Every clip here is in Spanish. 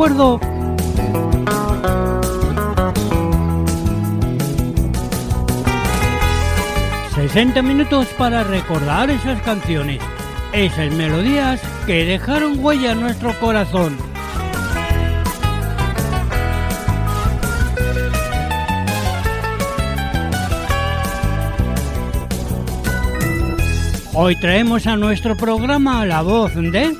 Recuerdo. ...60 minutos para recordar esas canciones... ...esas melodías que dejaron huella en nuestro corazón... Hoy traemos a nuestro programa la voz de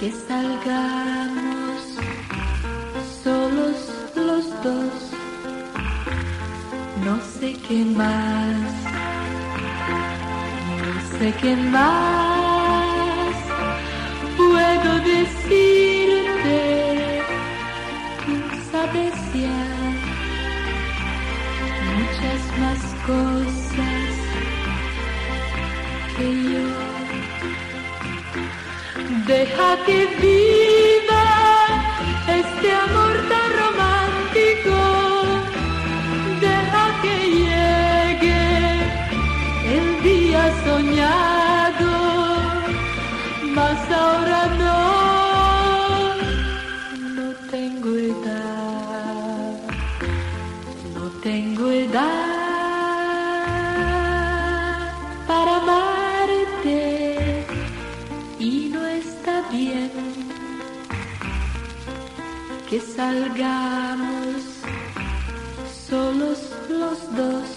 que salgamos solos los dos. No sé qué más, no sé qué más puedo decir. i Kentucky beat. salgamos solos los dos.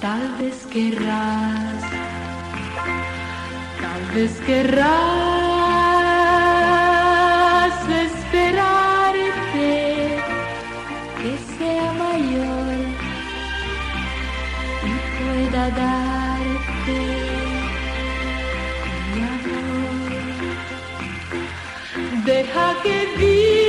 Tal vez querrás, tal vez querrás. Deja que viva.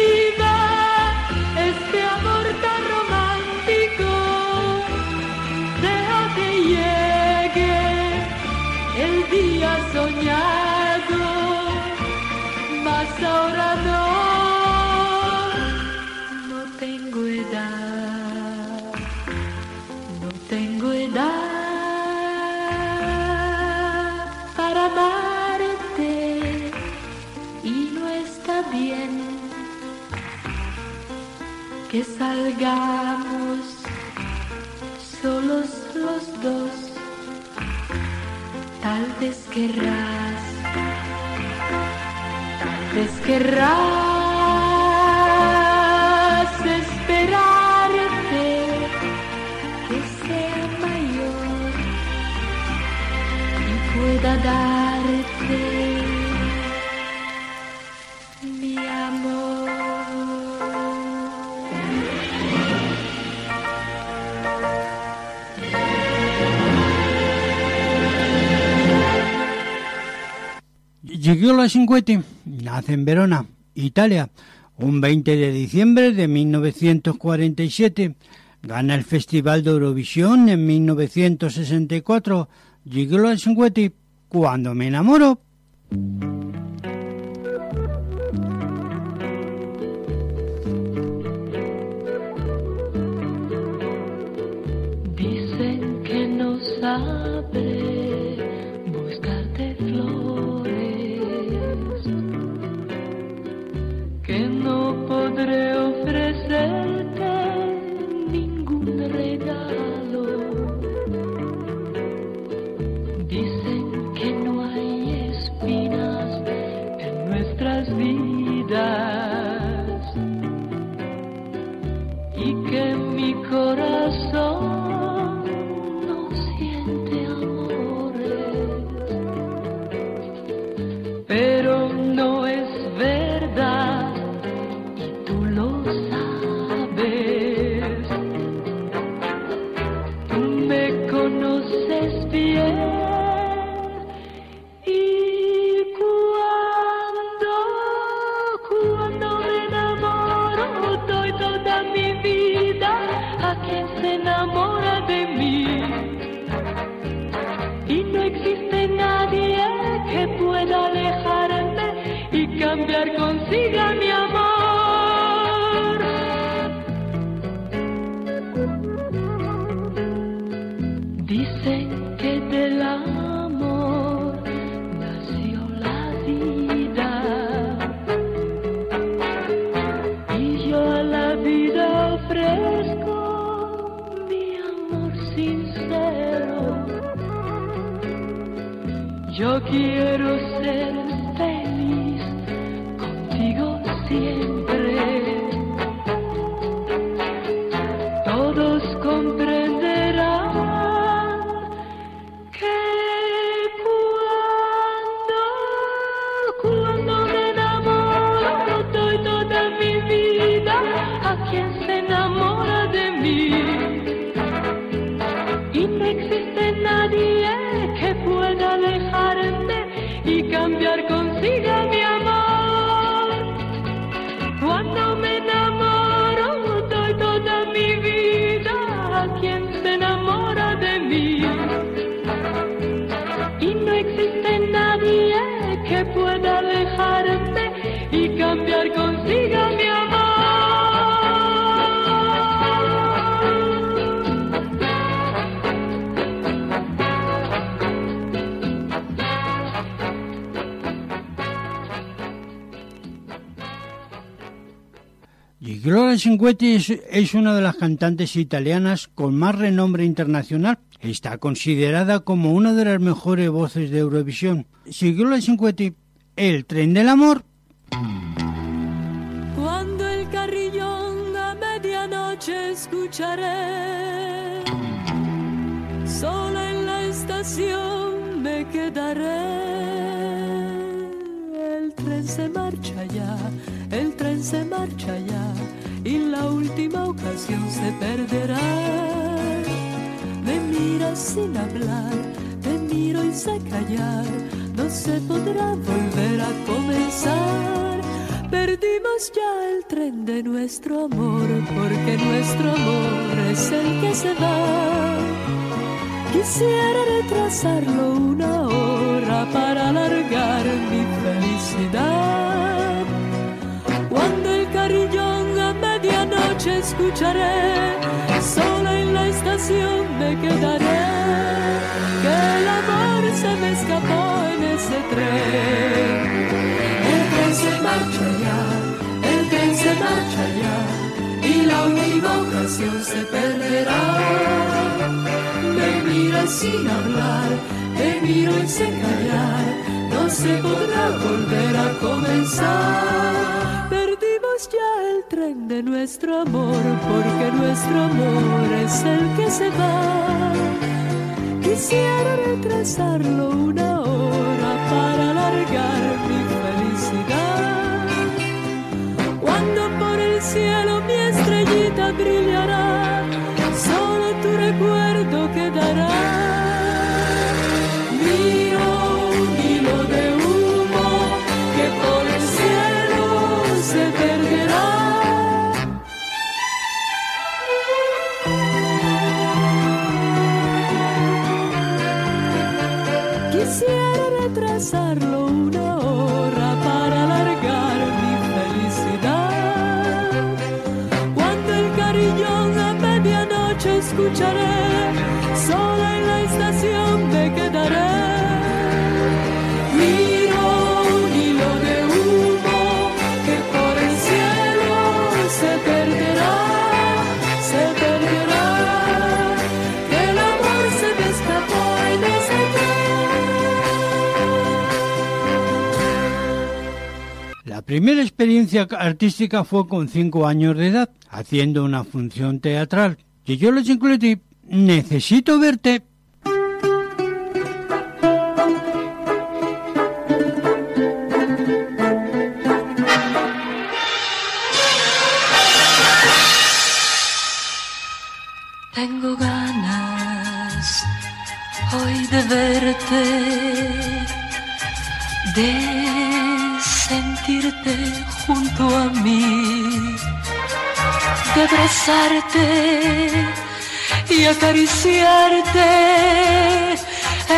cargamos solos los dos. Tal vez querrás, tal vez querrás. Gigliola Cinquetti nace en Verona, Italia, un 20 de diciembre de 1947. Gana el Festival de Eurovisión en 1964. Gigliola Cinquetti, Cuando me enamoro. Dicen que no sabe Gloria Cinquetti es, es una de las cantantes italianas con más renombre internacional. Está considerada como una de las mejores voces de Eurovisión. Si Gloria Cinquetti, El tren del amor, Cuando el carrillón a medianoche escucharé, sola en la estación me quedaré. El tren se marcha ya, el tren se marcha ya, y la última ocasión se perderá. Me mira sin hablar, te miro y sé callar, no se podrá volver a comenzar. Perdimos ya el tren de nuestro amor, porque nuestro amor es el que se va. Quisiera retrasarlo una hora para alargar mi Cuando el carillón a medianoche escucharé, sola en la estación me quedaré. Que el amor se me escapó en ese tren. El tren se marcha ya, el tren se marcha ya, y la última ocasión se perderá. Me mira sin hablar, te miro y sé callar, se podrá volver a comenzar. Perdimos ya el tren de nuestro amor, porque nuestro amor es el que se va. Quisiera retrasarlo una hora para alargar mi felicidad. Cuando por el cielo mi estrellita brillará, solo tu recuerdo quedará. Primera experiencia artística fue con cinco años de edad, haciendo una función teatral. Y yo les incluí, necesito verte. Tengo ganas hoy de verte, de junto a mí, de abrazarte y acariciarte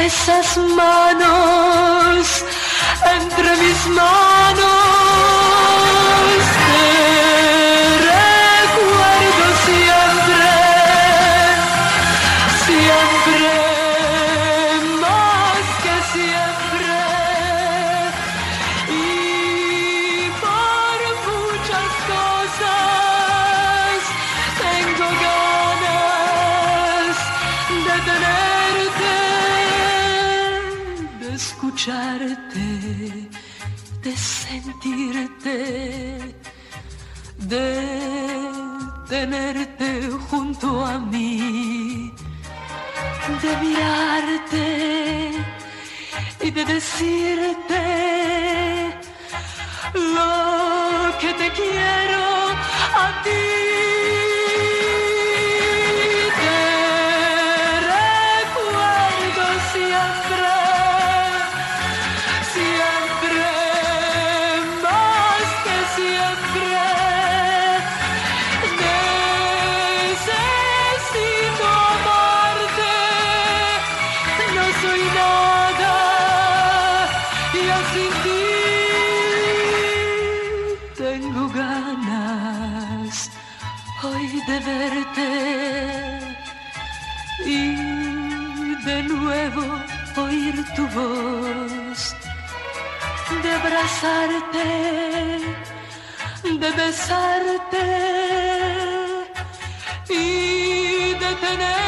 esas manos entre mis manos. junto a mí, de mirarte y de decirte lo que te quiero a ti. voz de abrazarte, de besarte y de tener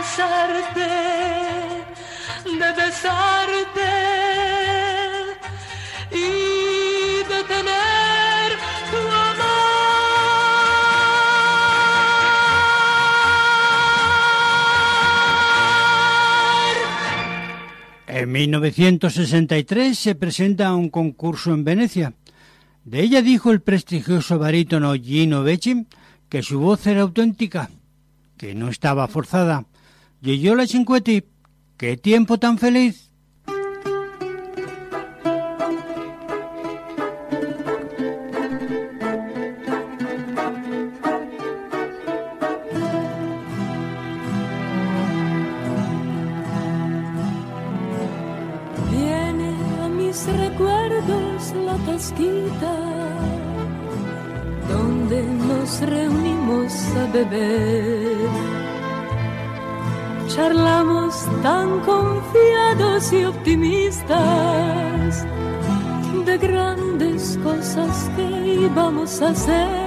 abrazarte, de besarte y de tener tu amor. En 1963 se presenta a un concurso en Venecia. De ella dijo el prestigioso barítono Gino Becci que su voz era auténtica, que no estaba forzada, y yo a las 50, qué tiempo tan feliz. possa.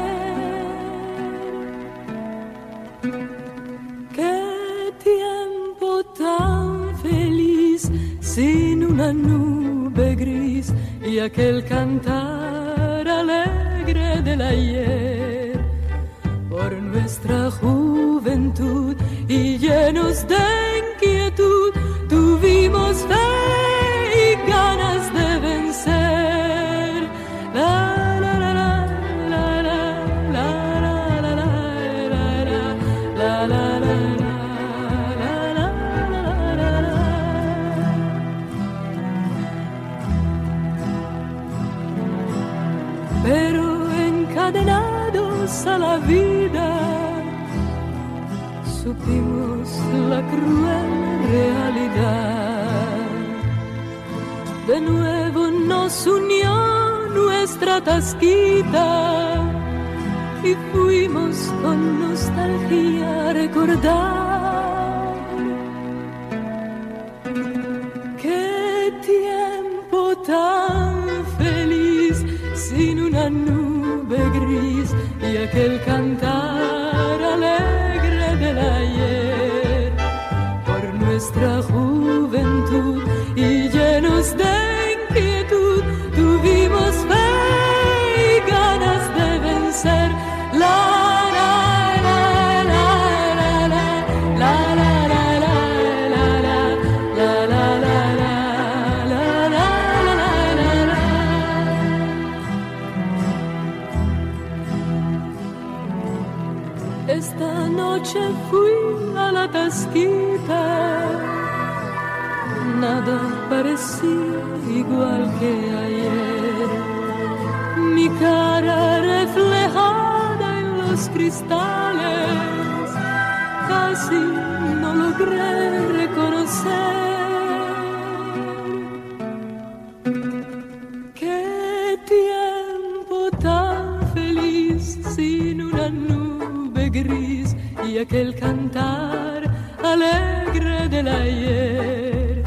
Qué tiempo tan feliz sin una nube gris y aquel cantar alegre de ayer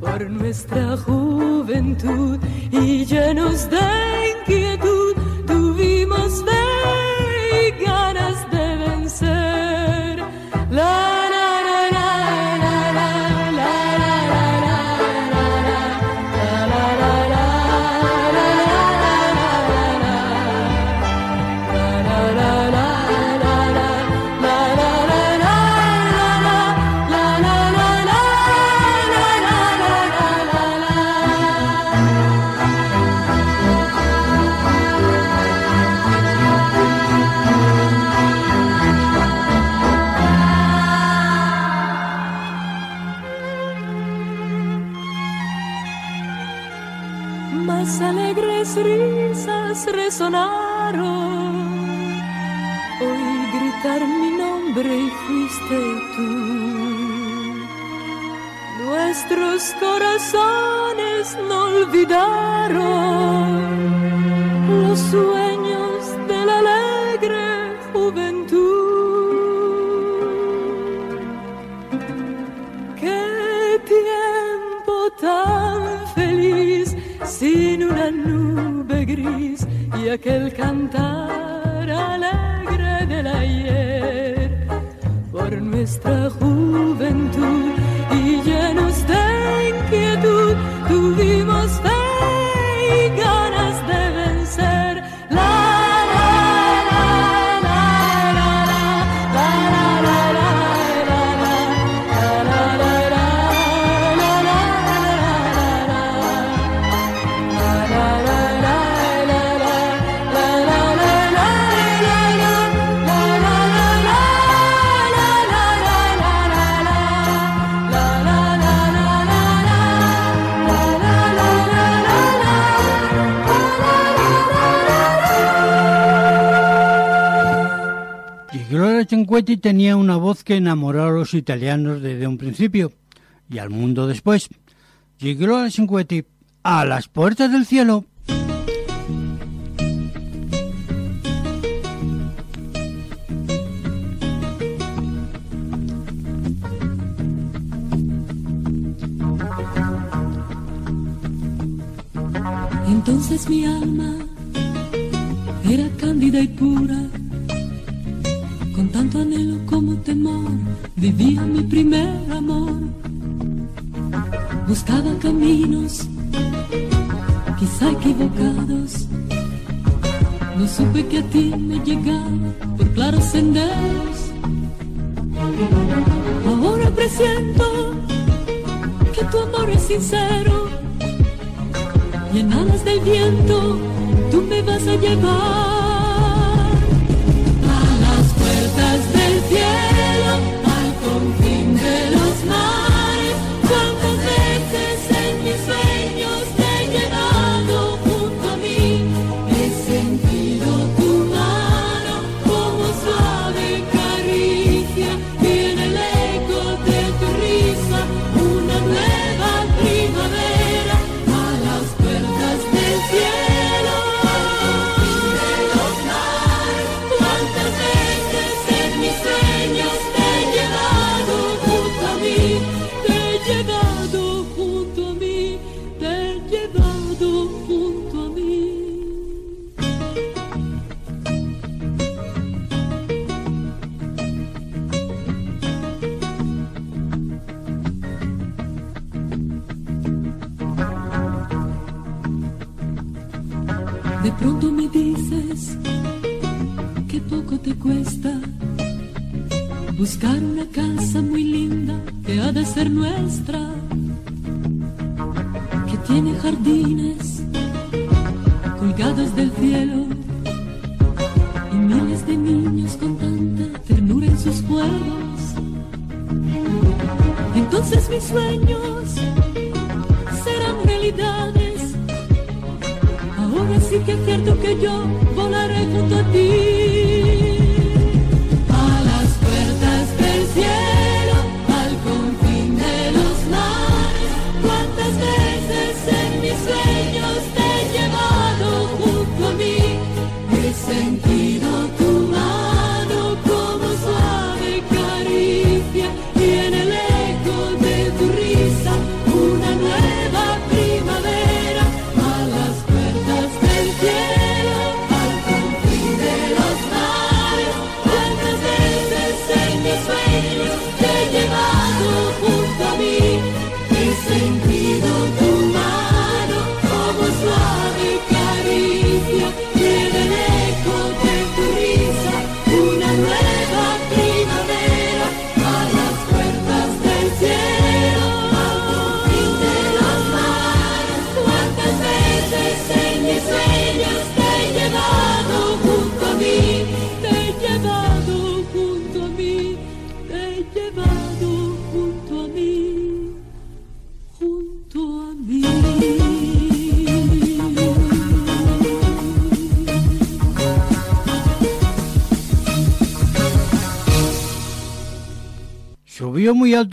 por nuestra juventud y llenos de nuestra juventud. Tenía una voz que enamoró a los italianos desde un principio y al mundo después. Llegó a Cinquetti, a las puertas del cielo. Entonces mi alma era cándida y pura tanto anhelo como temor, vivía mi primer amor. Buscaba caminos, quizá equivocados. No supe que a ti me llegaba por claros senderos. Ahora presiento que tu amor es sincero y en alas del viento tú me vas a llevar. del cielo. buscar una casa muy linda que ha de ser nuestra, que tiene jardines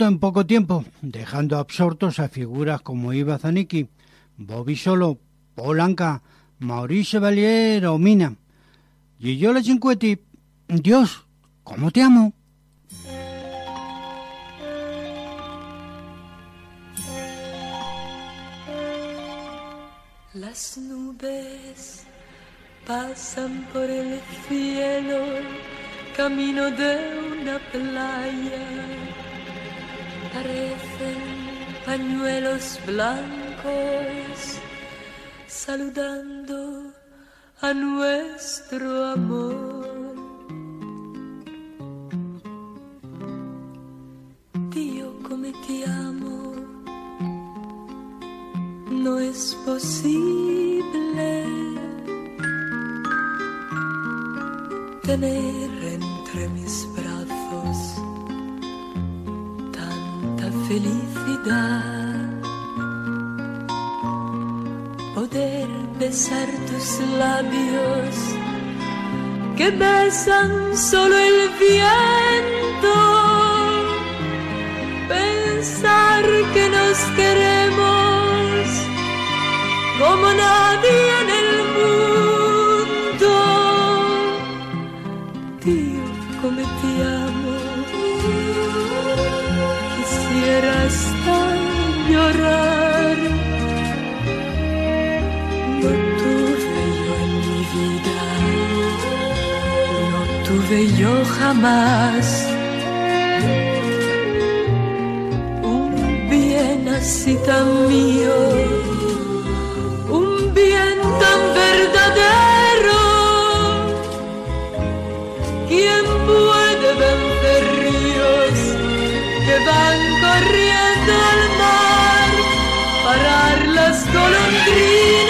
en poco tiempo, dejando absortos a figuras como Iva Zanicki, Bobby Solo, Polanca, Maurice Chevalier o Mina. La Cinquetti, Dios, ¿cómo te amo? Las nubes pasan por el cielo, camino de una playa parecen pañuelos blancos saludando a nuestro amor. Dio come ti amo, no es posible tener labios que besan solo el viento. Pensar que nos queremos como nadie en el tuve jamás. Un bien así tan mío, un bien tan verdadero. ¿Quién puede vencer ríos que van corriendo al mar, parar las golondrinas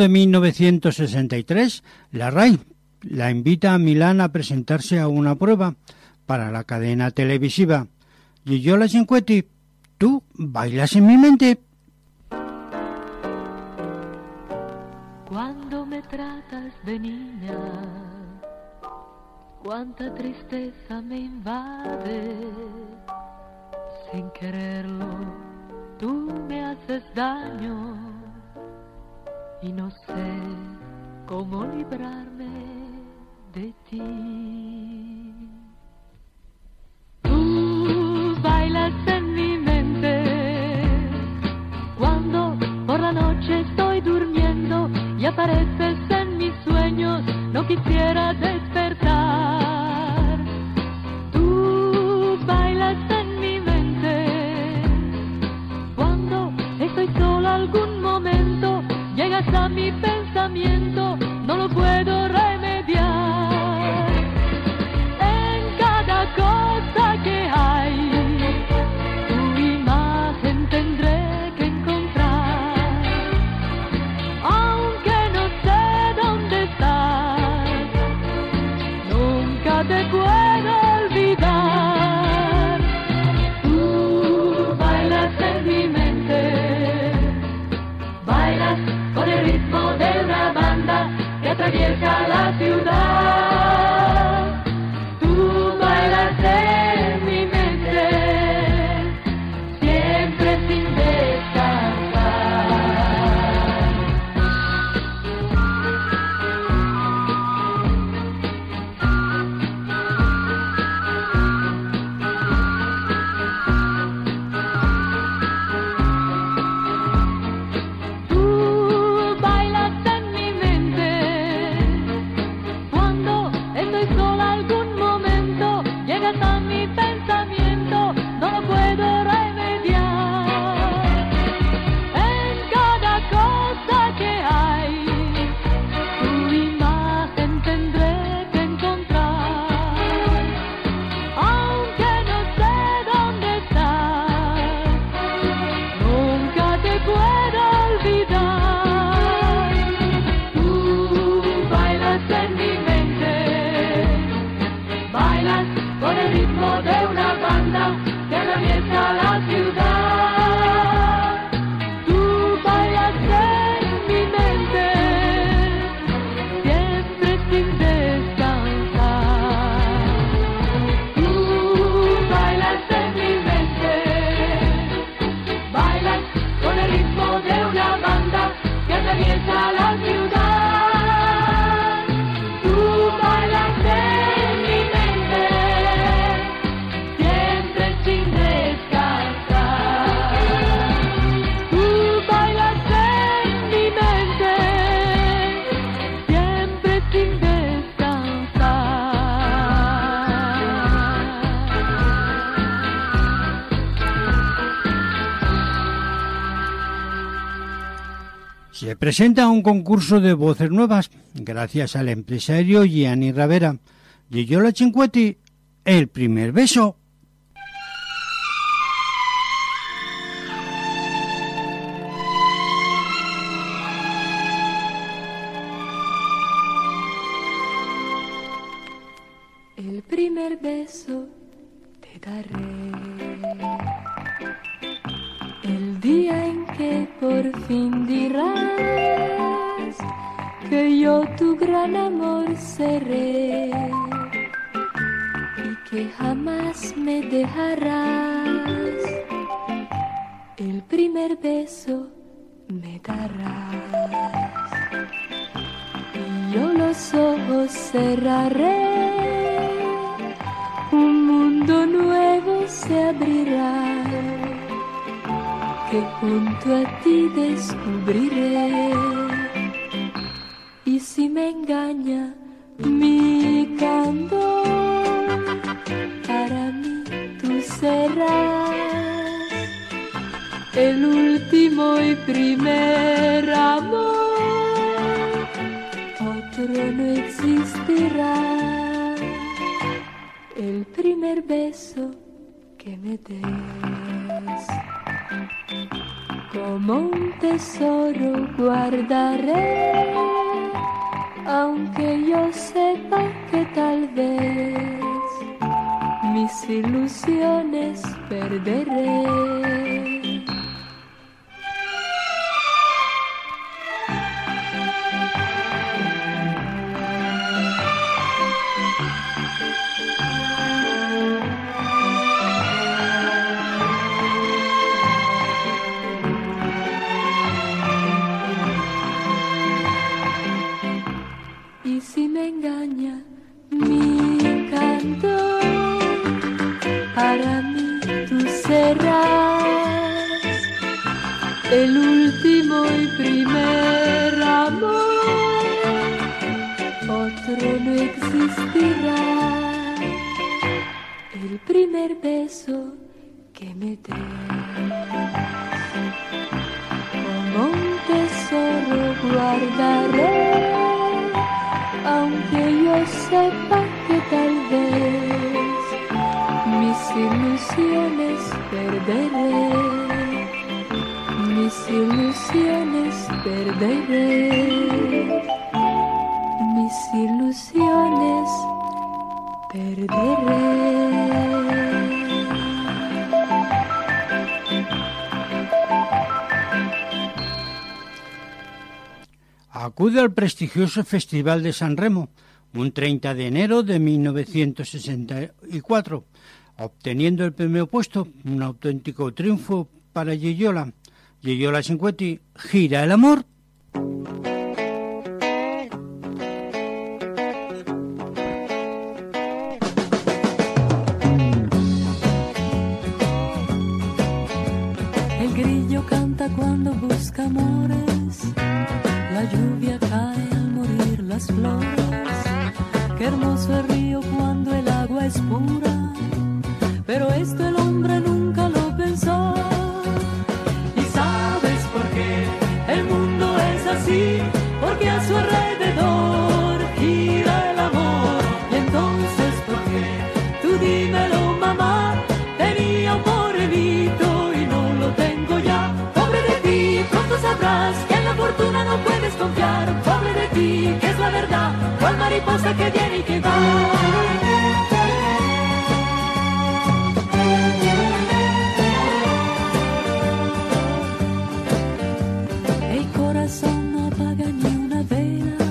de 1963, la RAI la invita a Milán a presentarse a una prueba para la cadena televisiva. Y yo la cincueti, tú bailas en mi mente. Cuando me tratas de niña, cuánta tristeza me invade. Sin quererlo, tú me haces daño y no sé cómo librarme de ti. Tú bailas en mi mente cuando por la noche estoy durmiendo y apareces en mis sueños, no quisiera despertar. mi pensamiento, no lo puedo presenta un concurso de voces nuevas gracias al empresario Gianni Ravera. Gigliola Cinquetti, el primer beso. acude al prestigioso Festival de San Remo, un 30 de enero de 1964, obteniendo el primer puesto, un auténtico triunfo para Gillola. Gillola Cinquetti, gira el amor. hermoso cual mariposa que viene que va. El corazón no apaga ni una vela,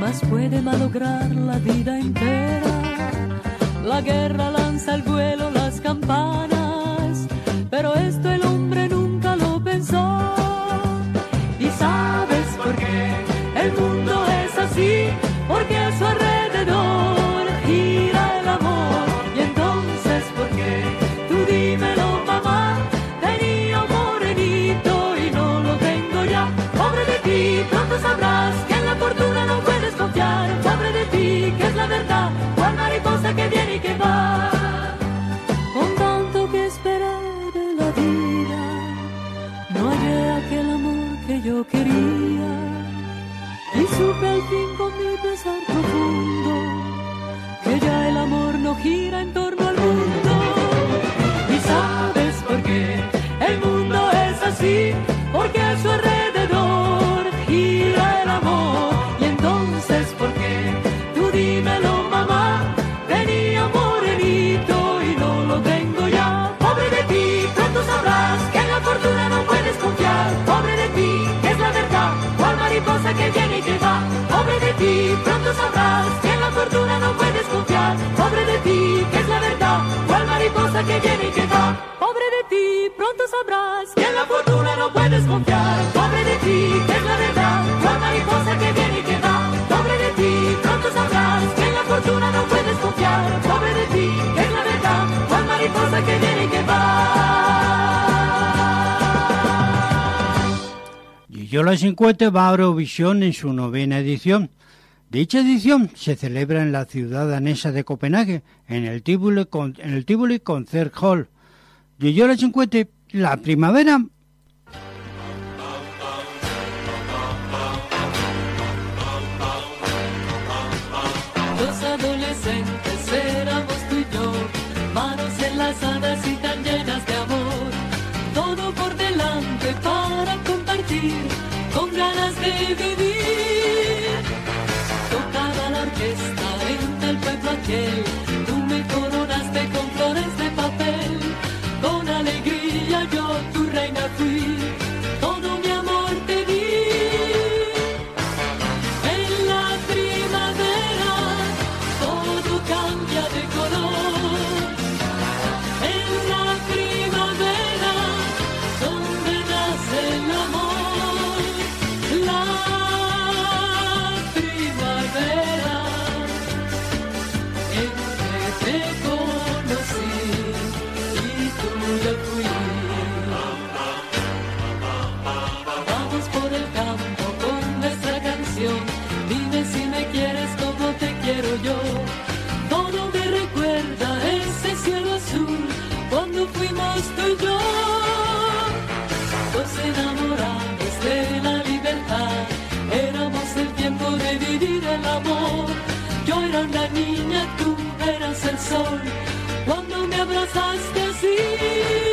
mas puede malograr la vida entera. La guerra lanza al vuelo las campanas gira en cosa que viene y que va. Yola 50 va a Eurovisión en su novena edición. Dicha edición se celebra en la ciudad danesa de Copenhague, en el Tivoli, en el Tivoli Concert Hall. Yola 50, la primavera y yo, dos enamorados de la libertad. Éramos el tiempo de vivir el amor. Yo era una niña, tú eras el sol. Cuando me abrazaste así.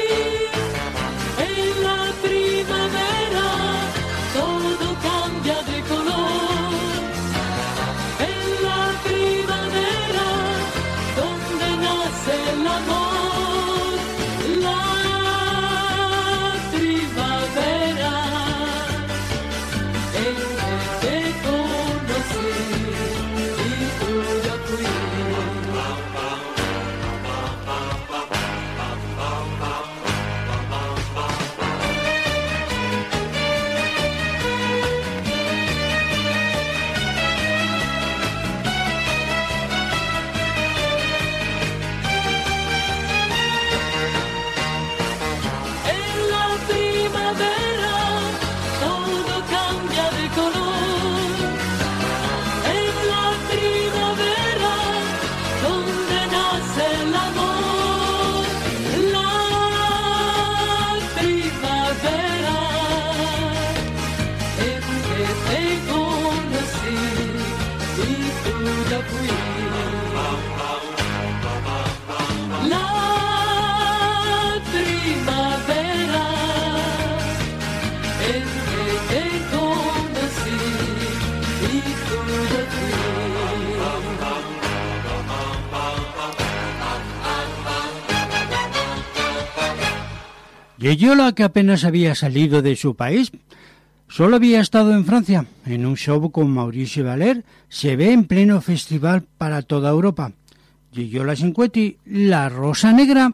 Yeyola, que apenas había salido de su país, solo había estado en Francia. En un show con Mauricio Valer se ve en pleno festival para toda Europa. Yeyola Cinquetti, La Rosa Negra.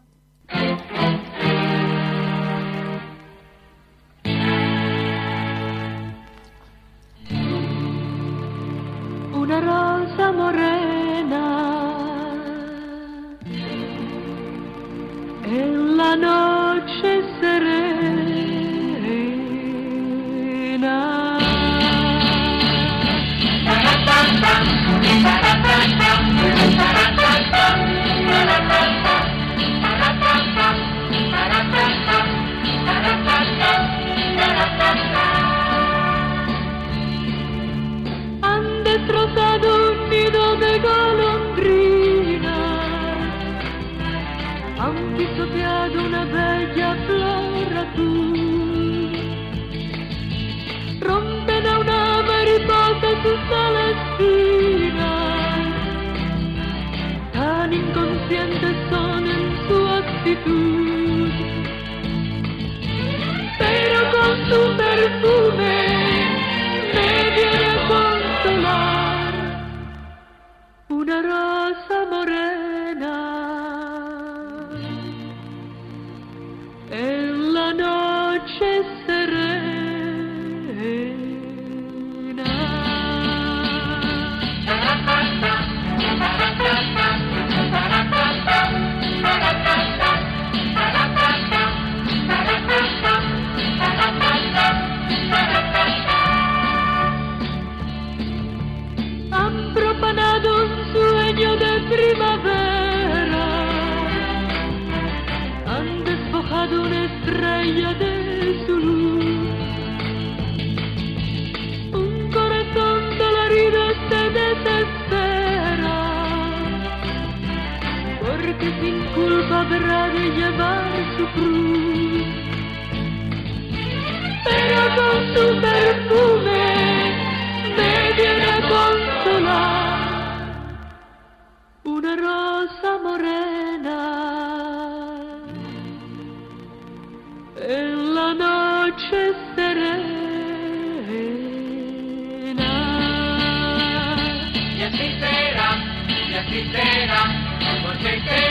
Rompen a una mariposa sus alas tan inconscientes son en su actitud, pero con su perfume culpa habrá de llevar su cruz. Pero con su perfume me viene a consolar una rosa morena en la noche serena. Y así será, y así será, porque cambiará.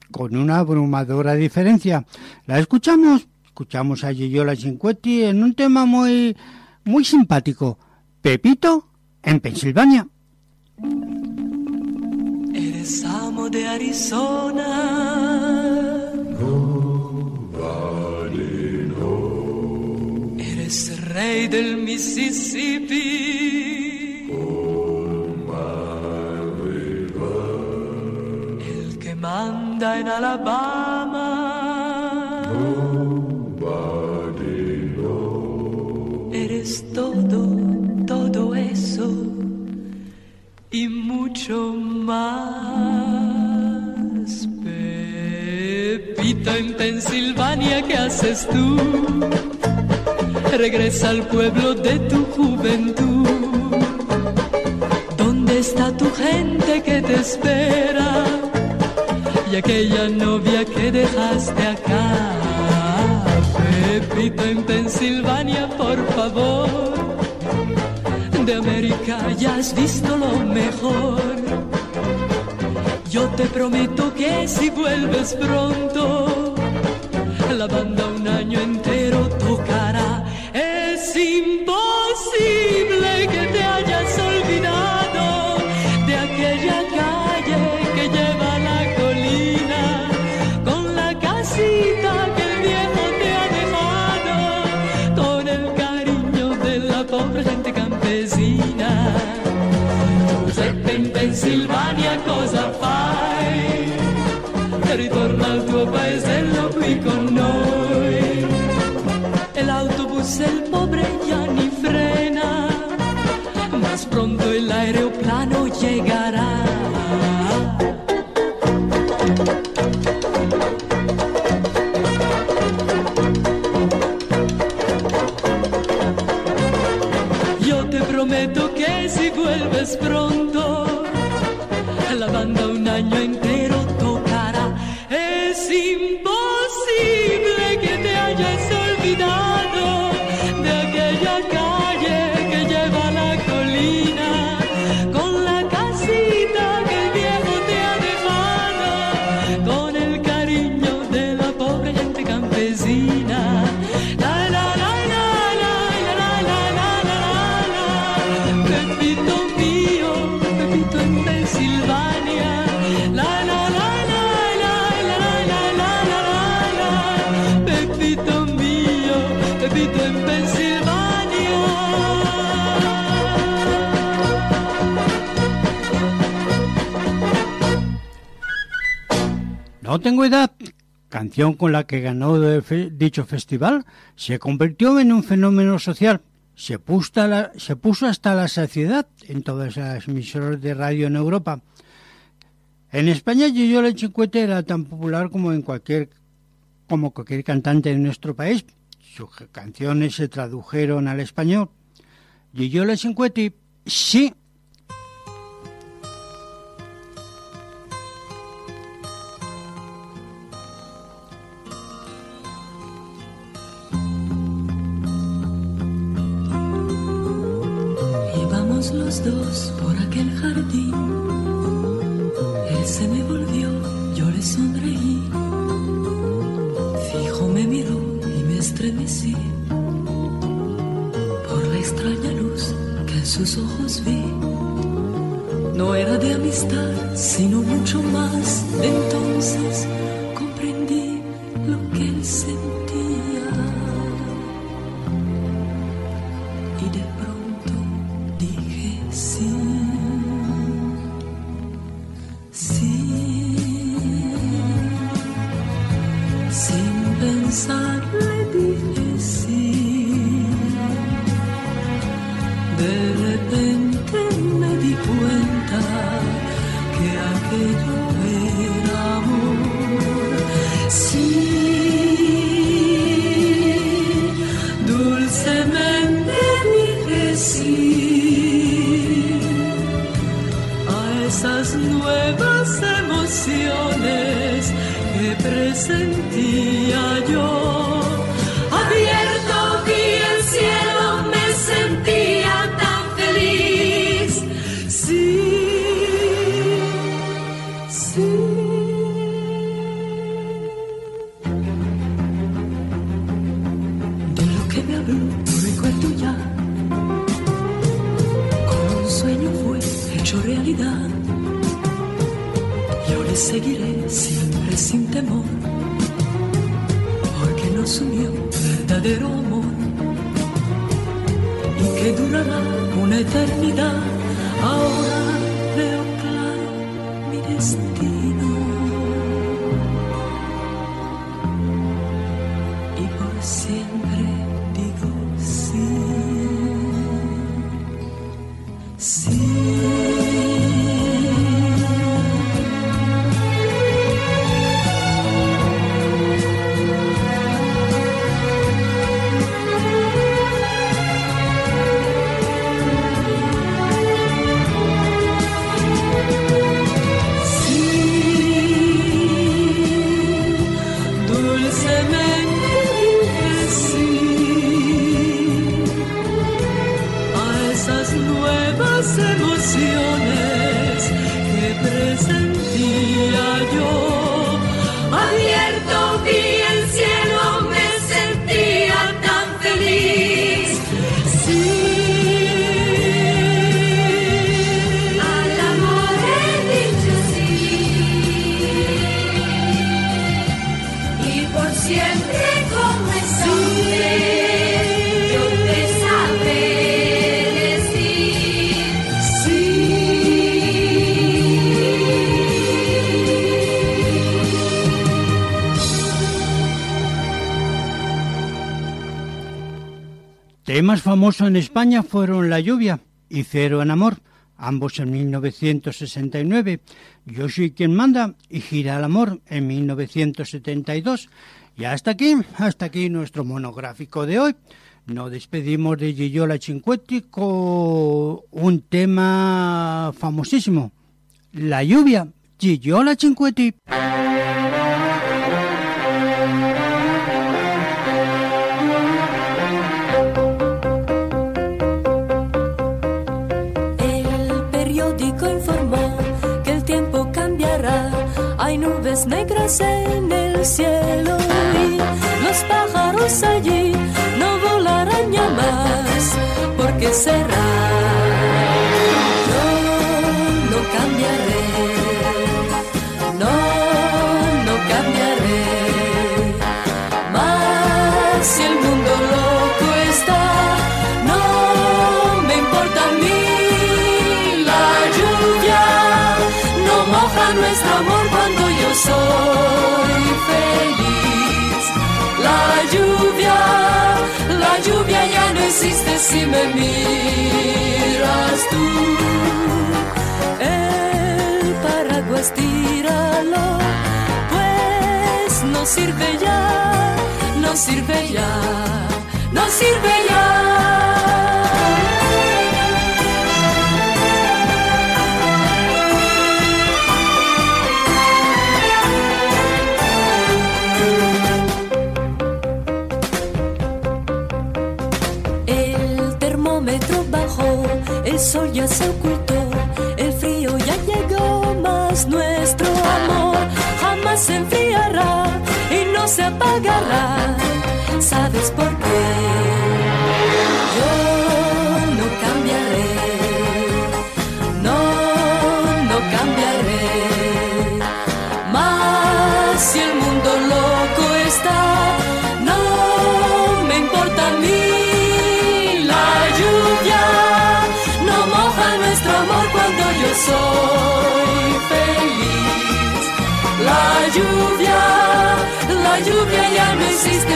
con una abrumadora diferencia. ¿La escuchamos? Escuchamos a Yoyola Cinquetti en un tema muy, muy simpático. Pepito en Pensilvania. Eres amo de Arizona. Eres rey del Mississippi. En Alabama. Eres todo, todo eso y mucho más. Pepito en Pensilvania, ¿qué haces tú? Regresa al pueblo de tu juventud. ¿Dónde está tu gente que te espera? Y aquella novia que dejaste acá. Pepito en Pensilvania, por favor de América ya has visto lo mejor. Yo te prometo que si vuelves pronto, la banda un año entero tocará. Es imposible Pennsylvania cosa fai? Ritorna al tuo paesello qui con noi. El autobus el pobre ya ni frena, más pronto el aeroplano llegará. Yo te prometo que si vuelves pronto, No tengo edad, canción con la que ganó dicho festival, se convirtió en un fenómeno social. Se puso, la- hasta la saciedad en todas las emisoras de radio en Europa. En España, Yoyola Chicuete era tan popular como en cualquier como cualquier cantante de nuestro país. Sus canciones se tradujeron al español. Yoyola Chicuete, sí, Íbamos los dos por aquel jardín. Él se me volvió, estremecí por la extraña luz que en sus ojos vi. No era de amistad, sino mucho más. Entonces comprendí lo que él sentía. Nuevas emociones que presentía verdadero amor y que durará una eternidad. Esas nuevas emociones que presentía yo. Abierto Temas famosos en España fueron La lluvia y Cero en amor, ambos en 1969, Yo soy quien manda y Gira el amor en 1972. Y hasta aquí, hasta aquí nuestro monográfico de hoy. Nos despedimos de Gillola Cinquetti con un tema famosísimo, La lluvia, Gillola Cinquetti. Nubes negras en el cielo y los pájaros allí no volarán ya más. porque será? Yo no cambiaré. No, no cambiaré. Mas si el mundo loco está, no me importa a mí la lluvia. No moja yo soy feliz. La lluvia, la lluvia ya no existe si me miras tú. El paraguas tíralo, pues no sirve ya, no sirve ya, no sirve ya. Sol ya se ocultó, el frío ya llegó, más nuestro amor jamás se enfriará y no se apagará. ¿Sabes por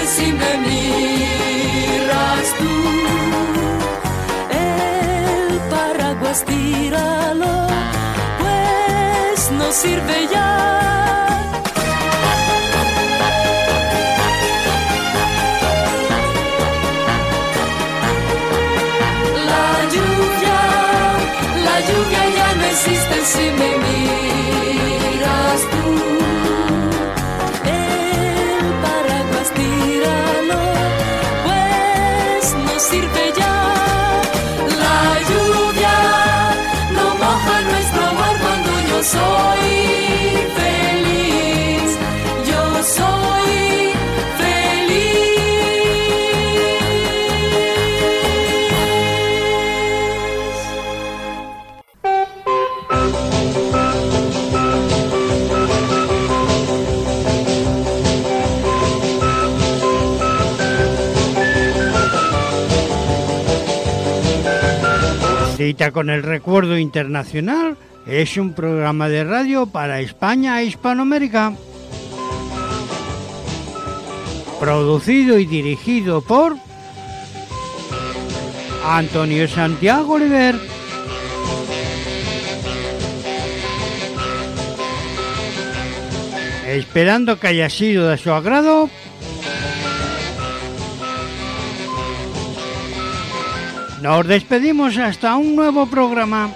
si me miras tú. El paraguas tíralo, pues no sirve ya. La lluvia, la lluvia ya no existe si me miras Cita con el Recuerdo Internacional es un programa de radio para España e Hispanoamérica. Producido y dirigido por Antonio Santiago Oliver. Esperando que haya sido de su agrado. Nos despedimos hasta un nuevo programa.